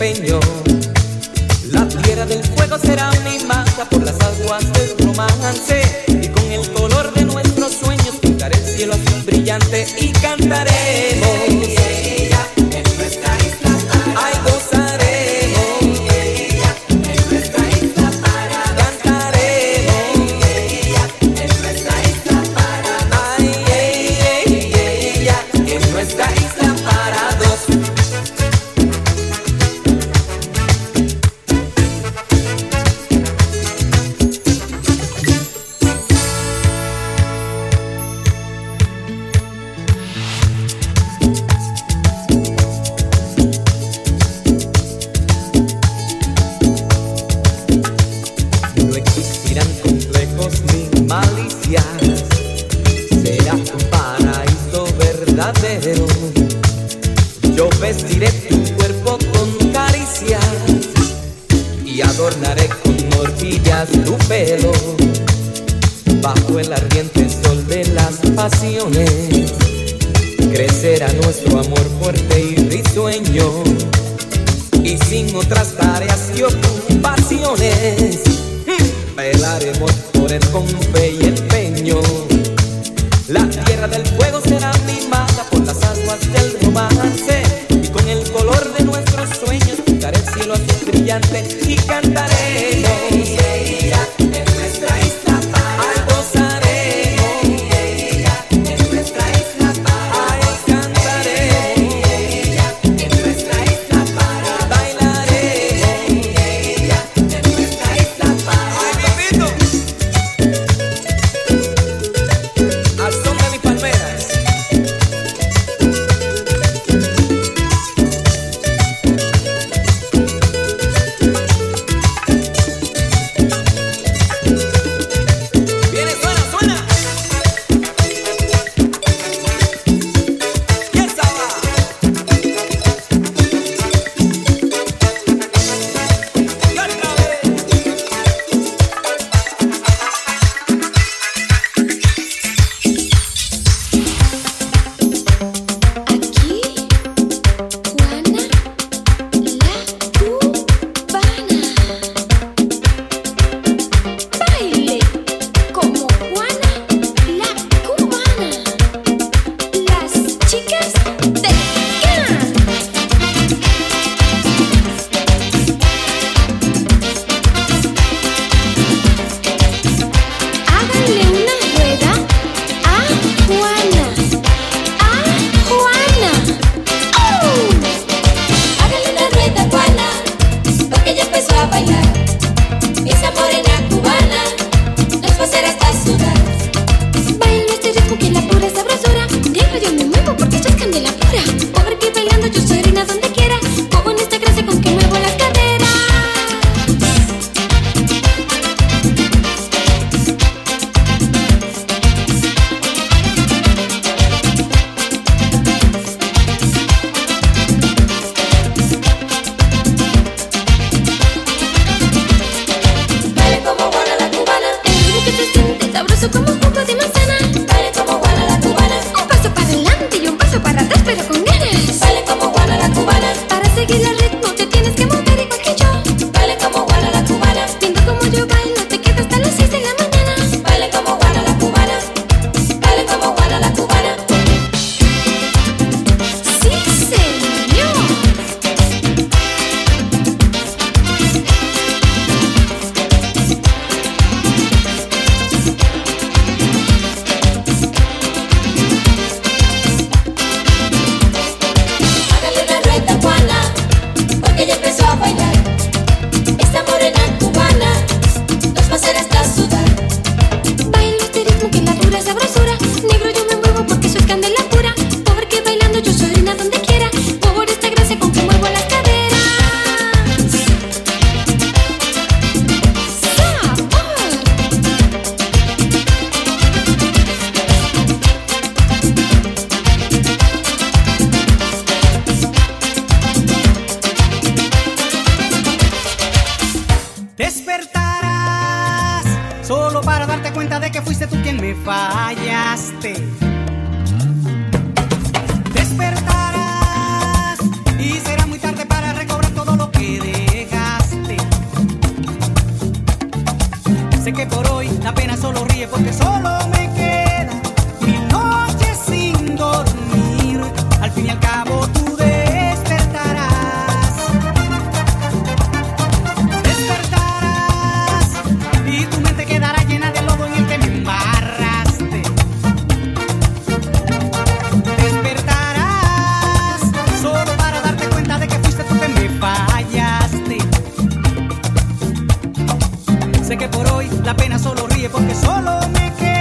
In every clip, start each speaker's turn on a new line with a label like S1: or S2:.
S1: La tierra
S2: del fuego será mi masa por las
S3: que por hoy la pena solo ríe porque solo me queda.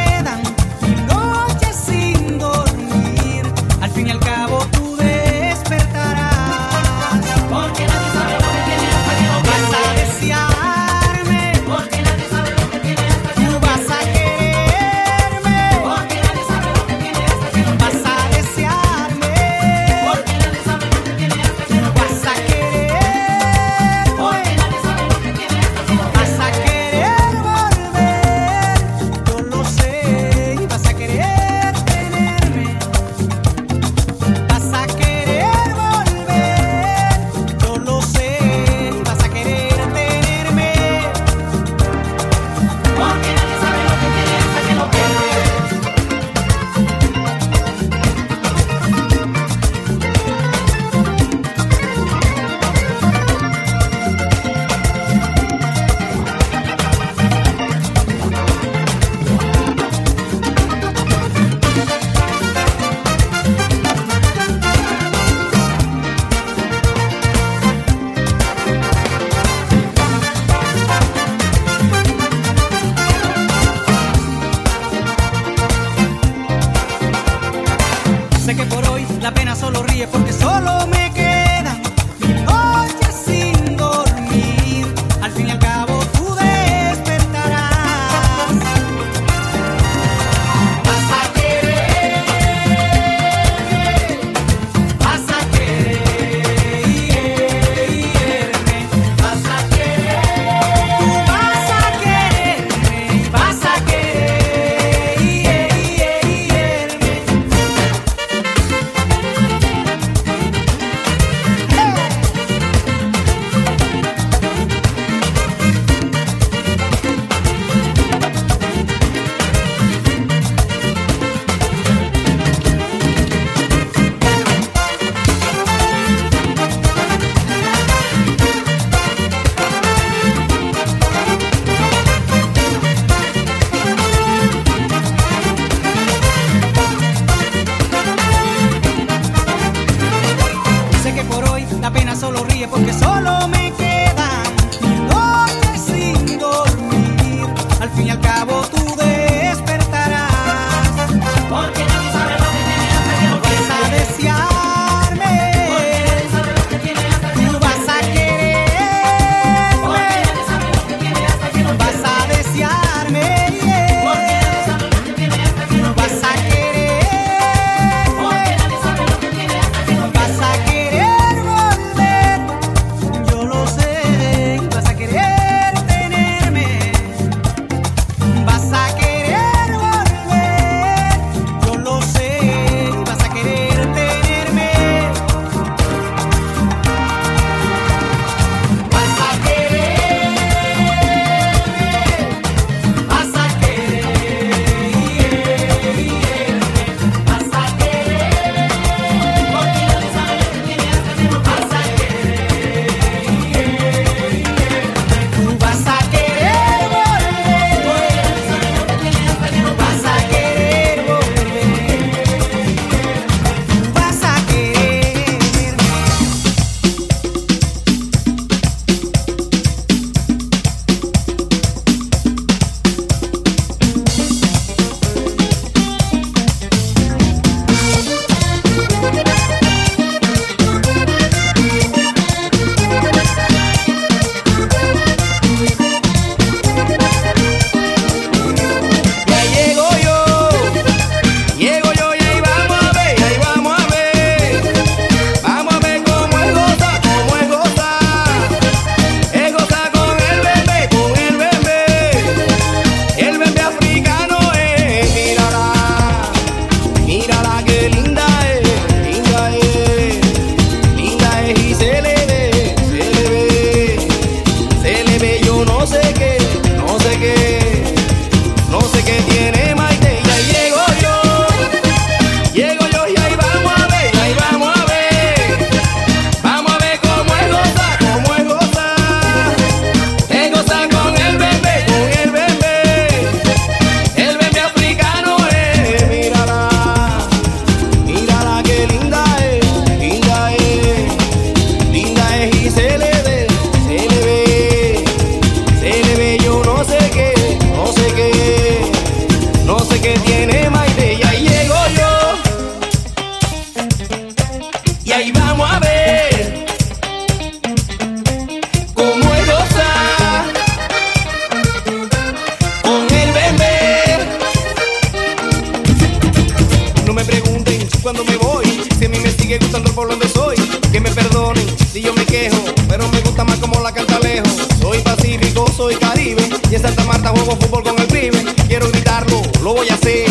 S1: Voy a hacer.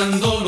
S4: Pasando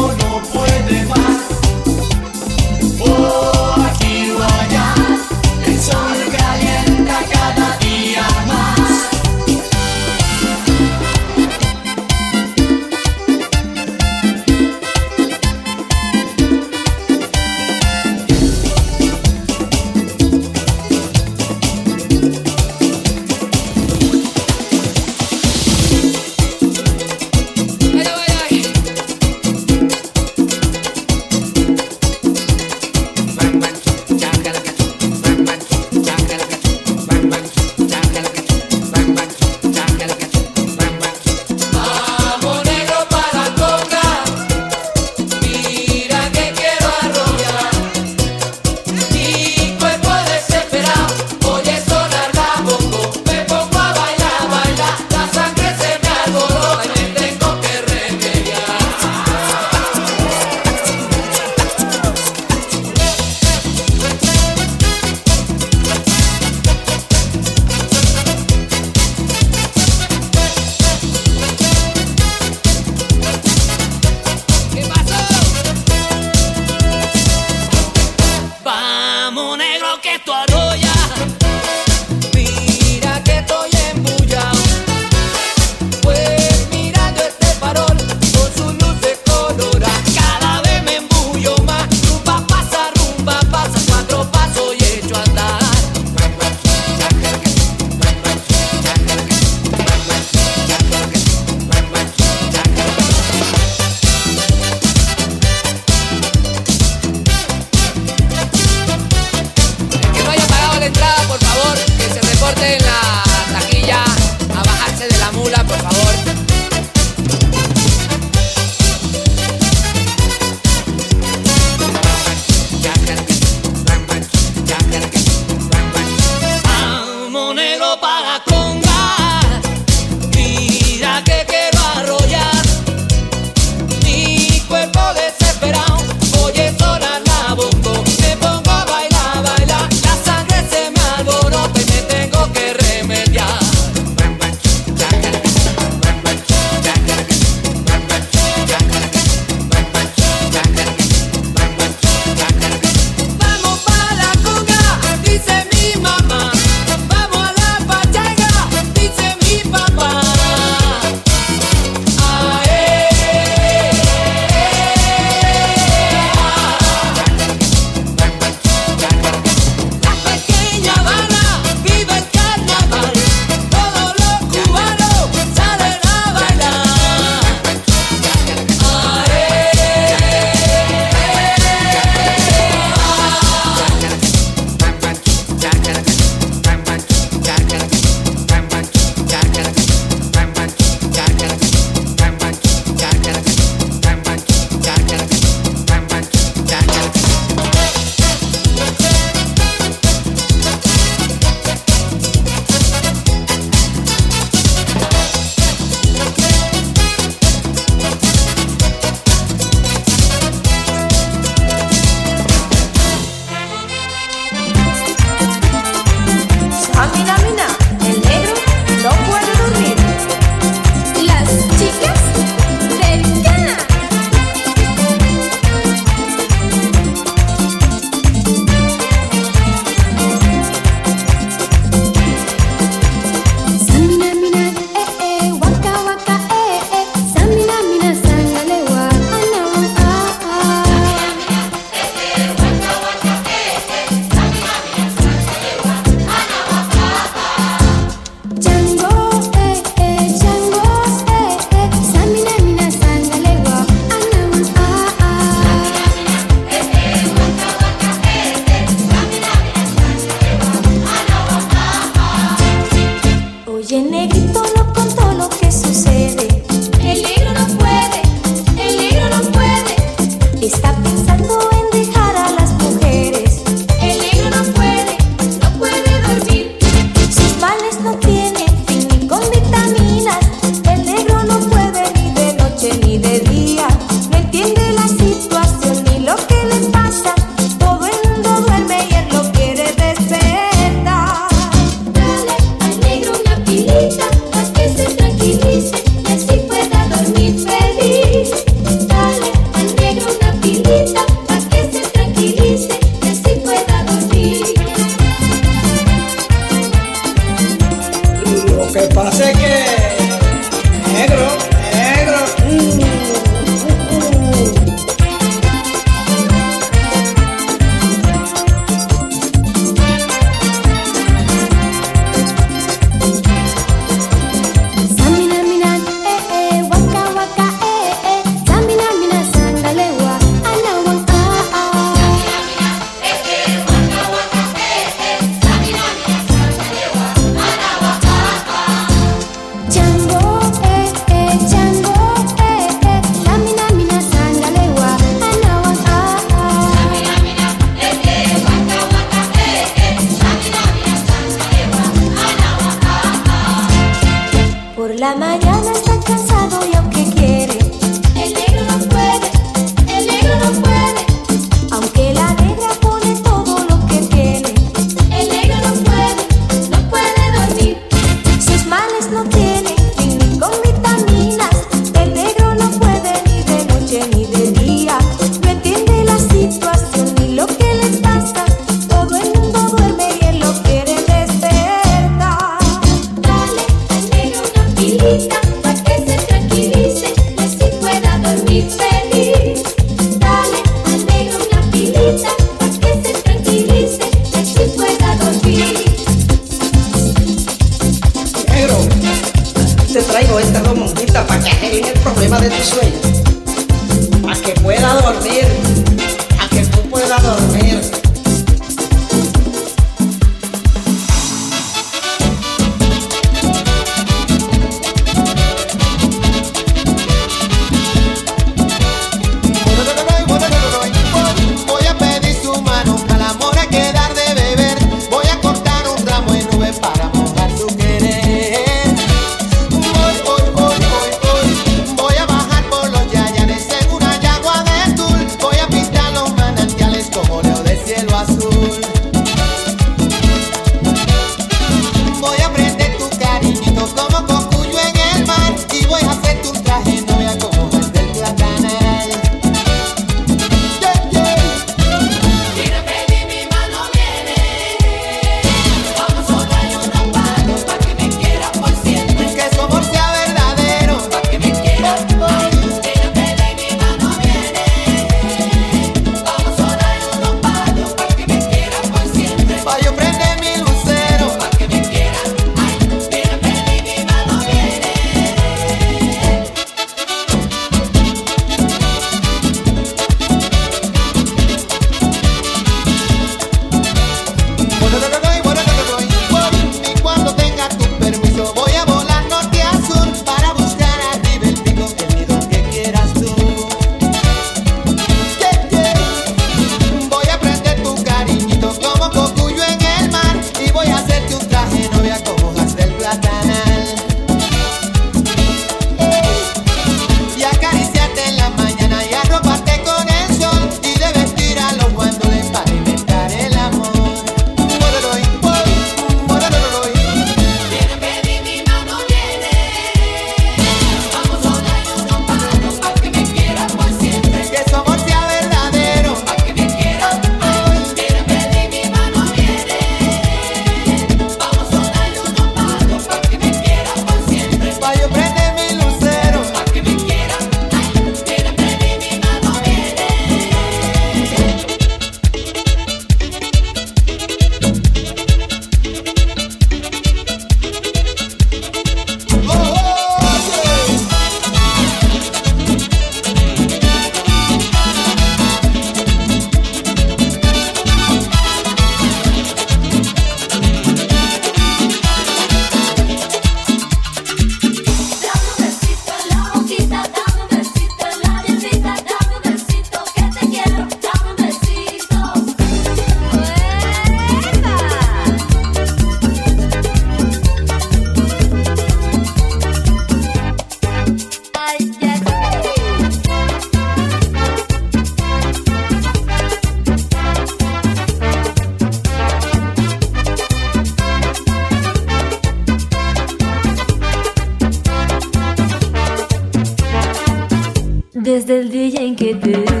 S4: get it.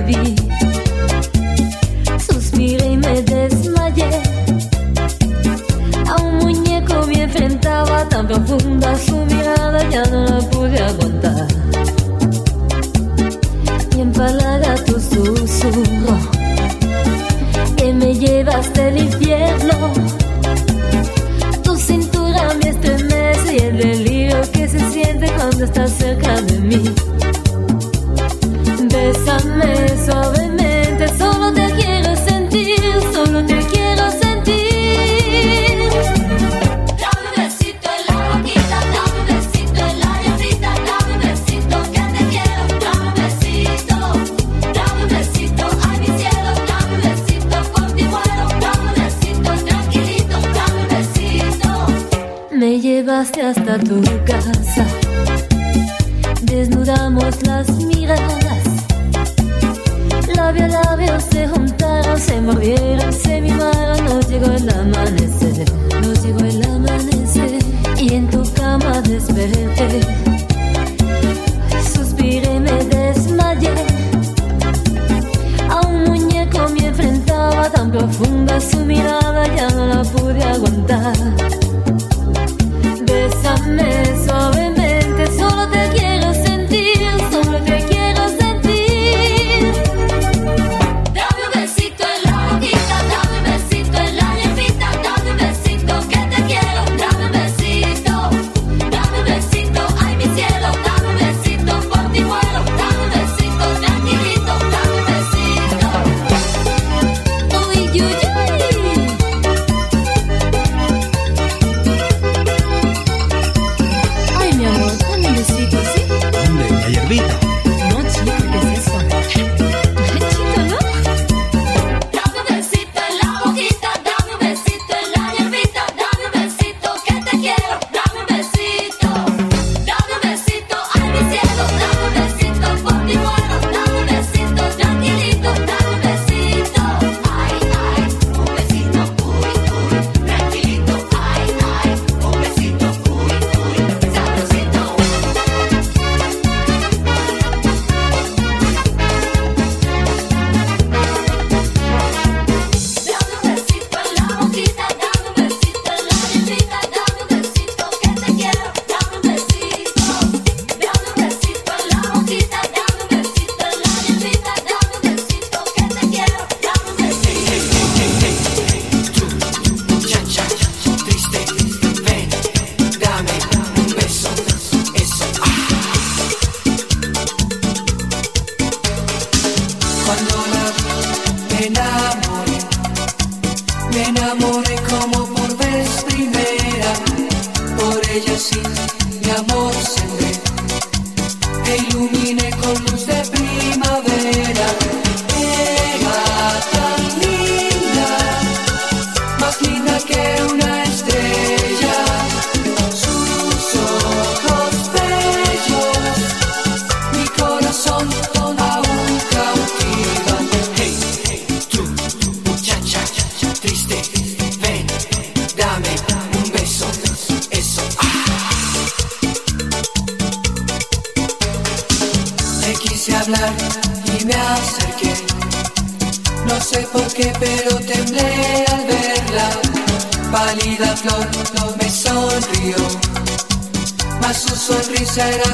S4: Por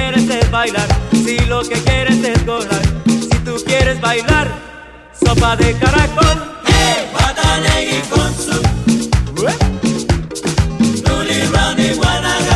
S2: Si lo que quieres es bailar, si lo que quieres es gozar, si tú quieres bailar, sopa de caracol.
S5: Hey, Guatanegui con su.
S1: ¿Eh? Luli Brownie, Guanajuato.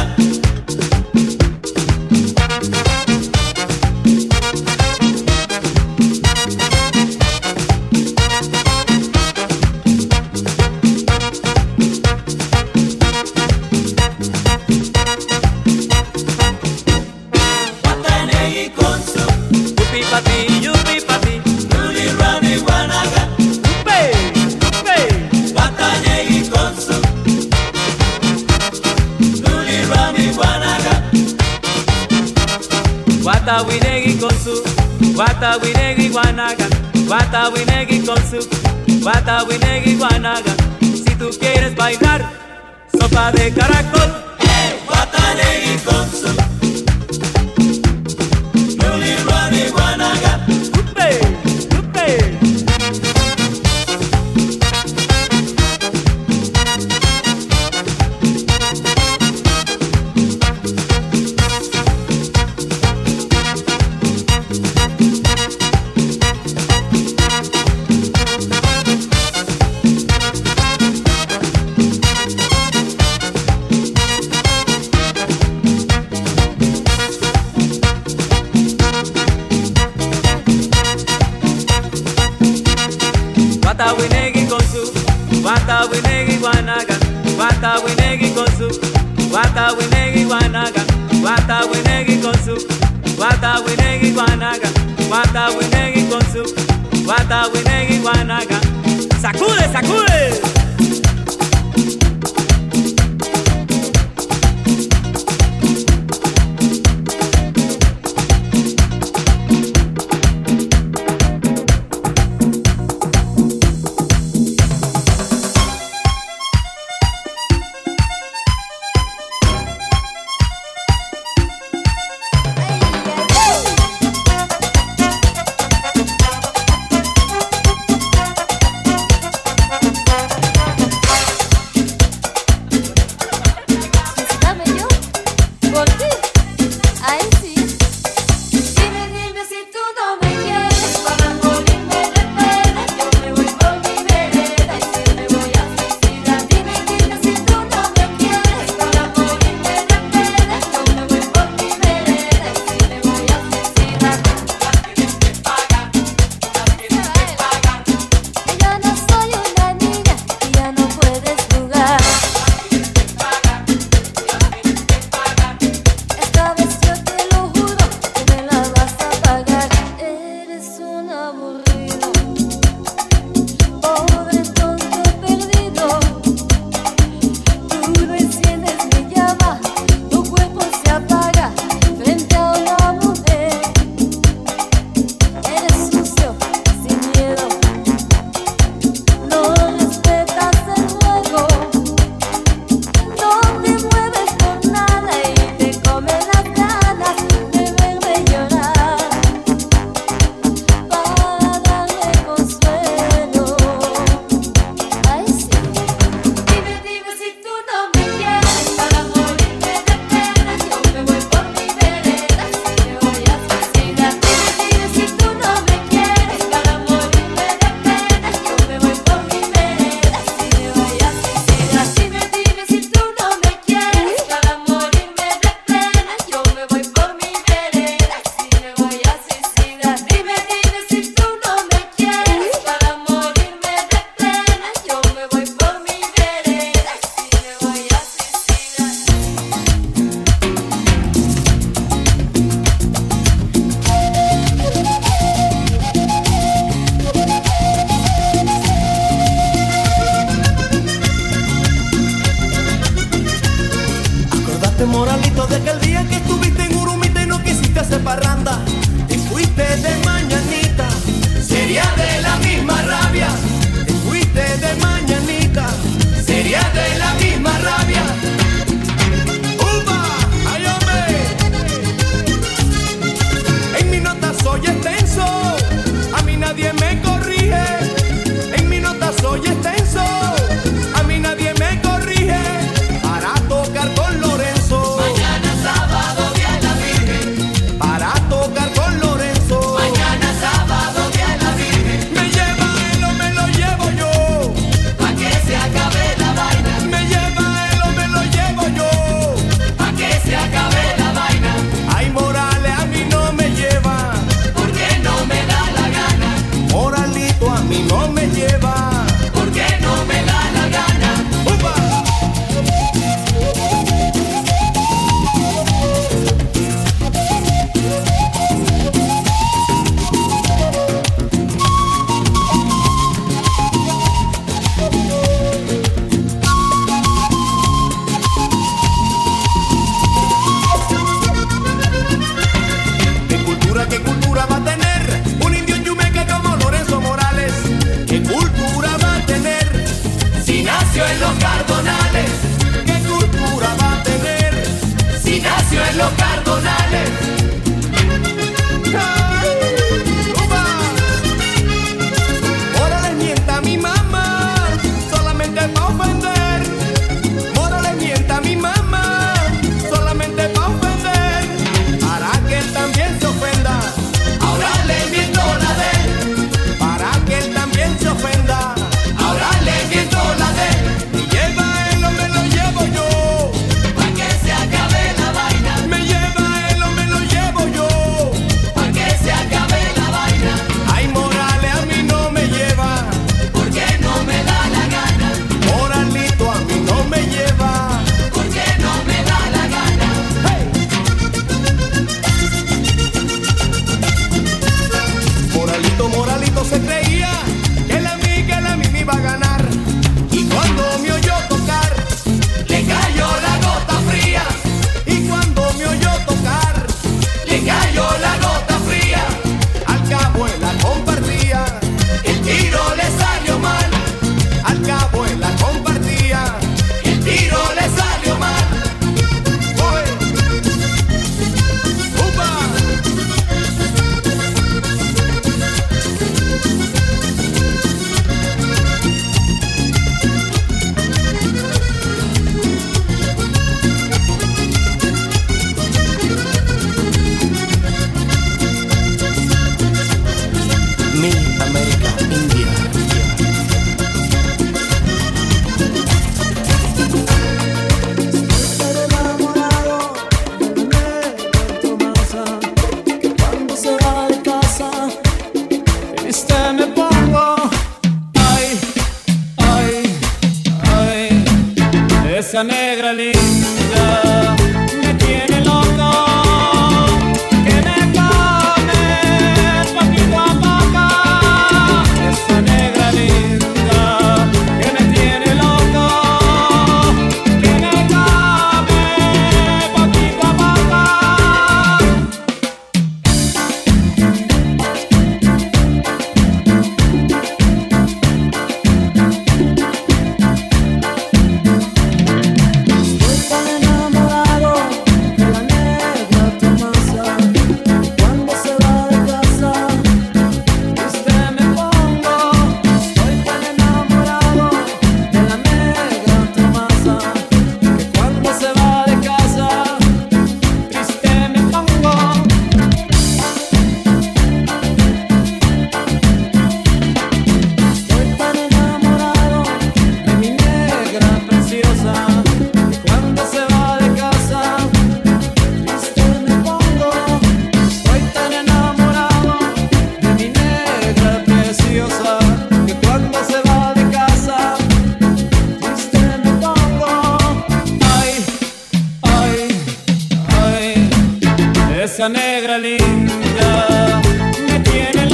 S1: Linda me tiene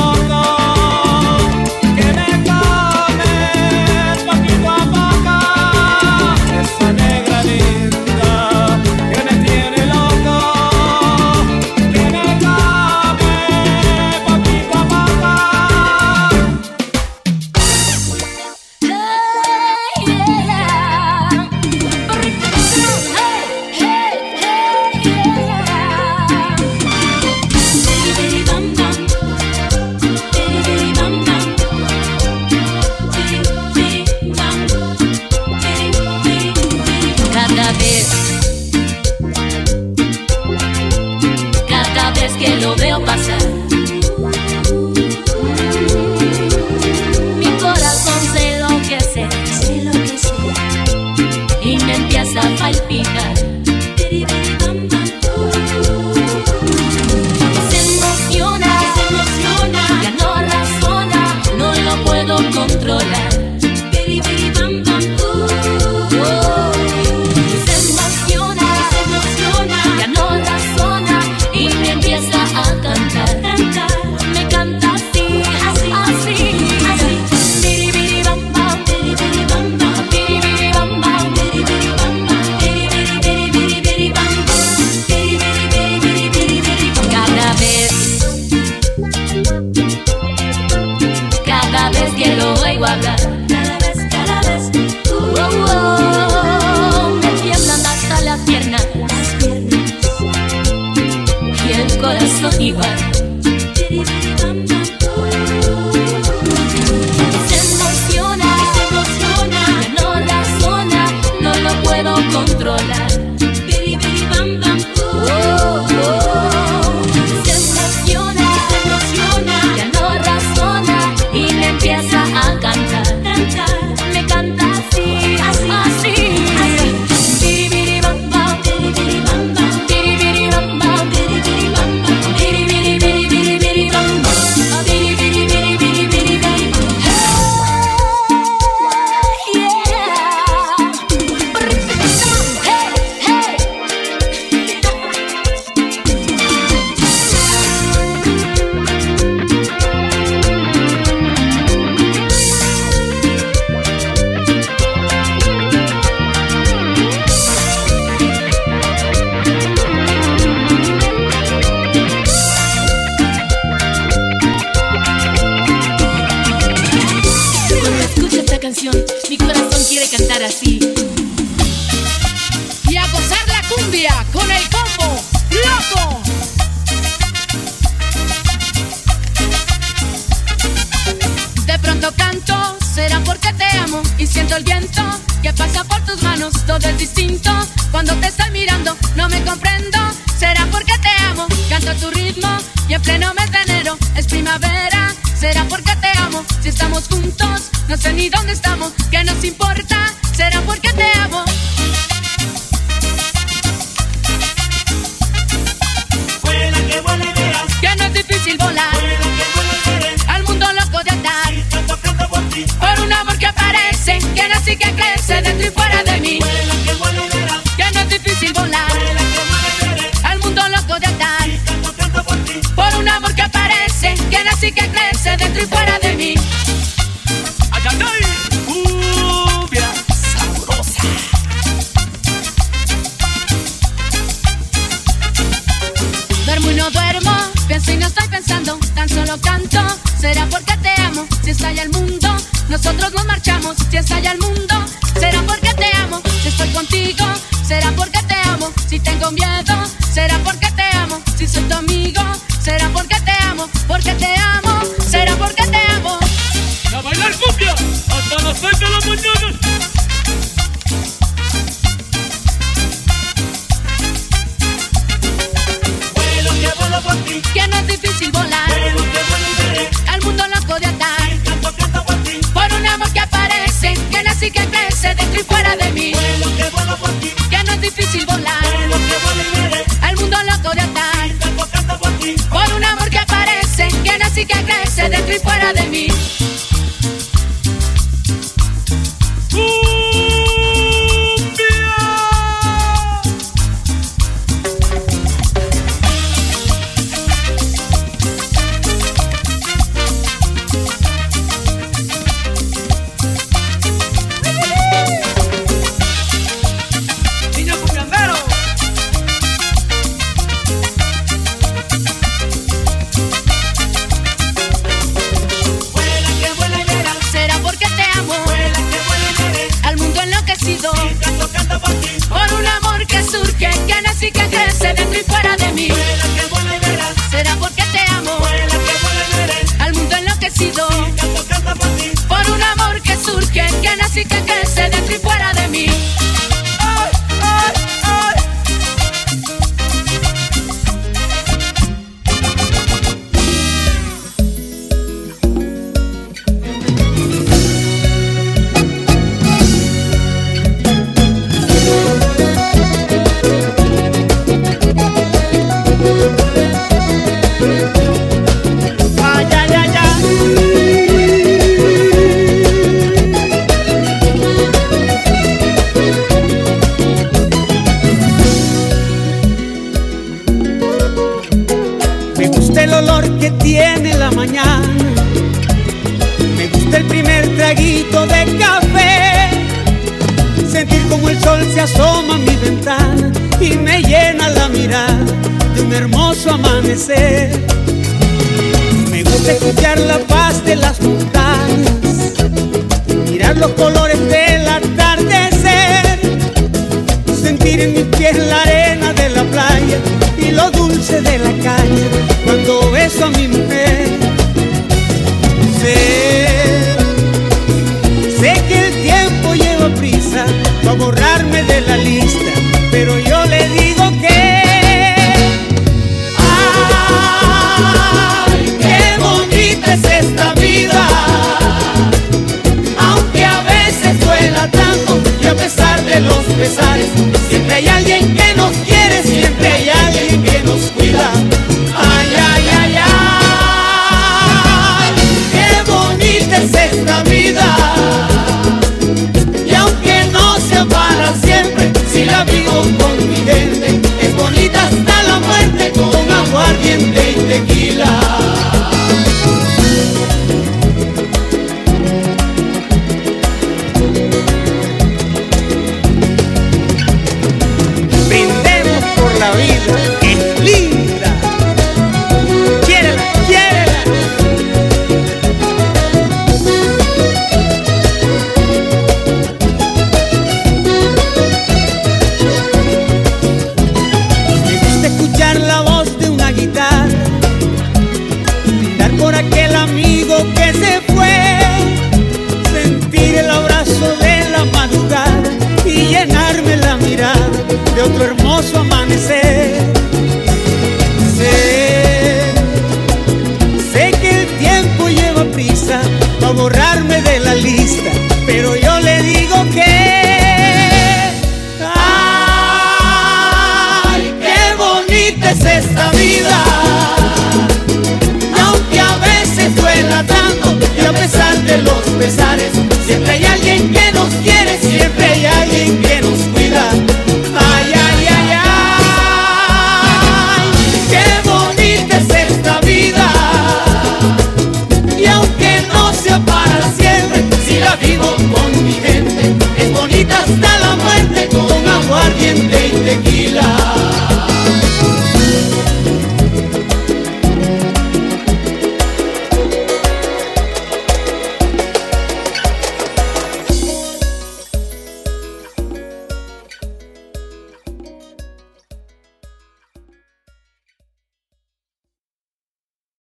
S1: que
S6: crece dentro y fuera de mí.